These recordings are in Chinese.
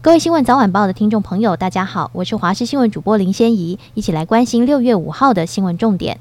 各位新闻早晚报的听众朋友，大家好，我是华视新闻主播林仙怡，一起来关心六月五号的新闻重点。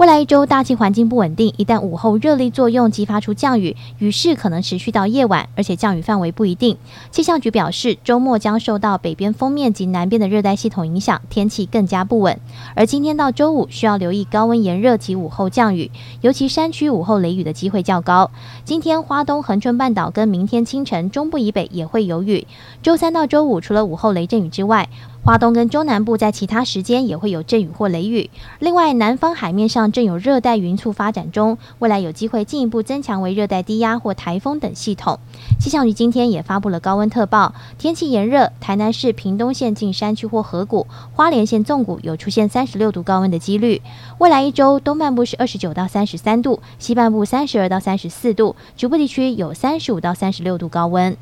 未来一周大气环境不稳定，一旦午后热力作用激发出降雨，雨势可能持续到夜晚，而且降雨范围不一定。气象局表示，周末将受到北边锋面及南边的热带系统影响，天气更加不稳。而今天到周五需要留意高温炎热及午后降雨，尤其山区午后雷雨的机会较高。今天花东恒春半岛跟明天清晨中部以北也会有雨。周三到周五除了午后雷阵雨之外，华东跟中南部在其他时间也会有阵雨或雷雨。另外，南方海面上正有热带云簇发展中，未来有机会进一步增强为热带低压或台风等系统。气象局今天也发布了高温特报，天气炎热，台南市屏东县近山区或河谷、花莲县纵谷有出现三十六度高温的几率。未来一周，东半部是二十九到三十三度，西半部三十二到三十四度，局部地区有三十五到三十六度高温。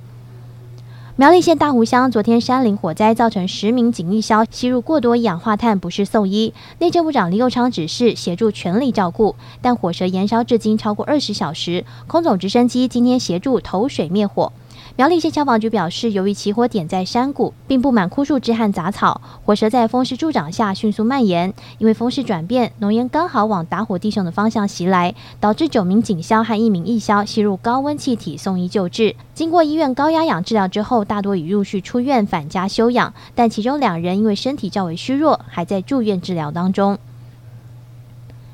苗栗县大湖乡昨天山林火灾造成十名警力消吸入过多一氧化碳，不适送医。内政部长李佑昌指示协助全力照顾，但火舌燃烧至今超过二十小时，空总直升机今天协助投水灭火。苗栗县消防局表示，由于起火点在山谷，并布满枯树枝和杂草，火舌在风势助长下迅速蔓延。因为风势转变，浓烟刚好往打火弟兄的方向袭来，导致九名警消和一名义消吸入高温气体送医救治。经过医院高压氧治疗之后，大多已陆续出院返家休养，但其中两人因为身体较为虚弱，还在住院治疗当中。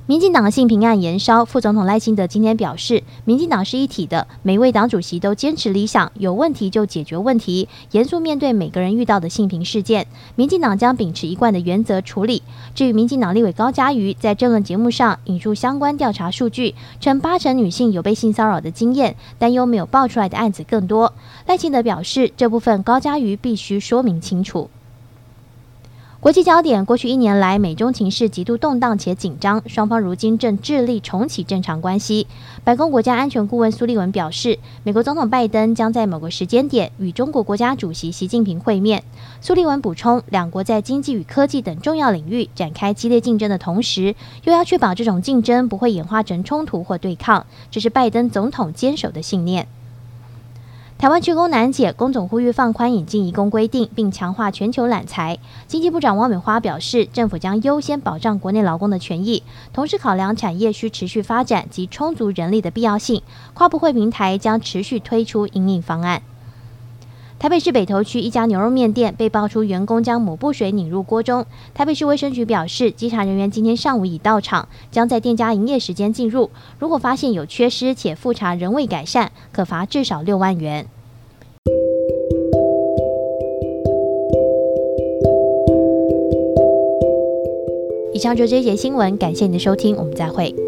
民进党性平案延烧，副总统赖清德今天表示，民进党是一体的，每位党主席都坚持理想，有问题就解决问题，严肃面对每个人遇到的性平事件。民进党将秉持一贯的原则处理。至于民进党立委高嘉瑜在政论节目上引述相关调查数据，称八成女性有被性骚扰的经验，但又没有爆出来的案子更多。赖清德表示，这部分高嘉瑜必须说明清楚。国际焦点：过去一年来，美中情势极度动荡且紧张，双方如今正致力重启正常关系。白宫国家安全顾问苏利文表示，美国总统拜登将在某个时间点与中国国家主席习近平会面。苏利文补充，两国在经济与科技等重要领域展开激烈竞争的同时，又要确保这种竞争不会演化成冲突或对抗，这是拜登总统坚守的信念。台湾缺工难解，工总呼吁放宽引进移工规定，并强化全球揽才。经济部长王美花表示，政府将优先保障国内劳工的权益，同时考量产业需持续发展及充足人力的必要性。跨部会平台将持续推出引领方案。台北市北投区一家牛肉面店被爆出员工将抹布水拧入锅中。台北市卫生局表示，稽查人员今天上午已到场，将在店家营业时间进入。如果发现有缺失且复查仍未改善，可罚至少六万元。以上就这一节新闻，感谢您的收听，我们再会。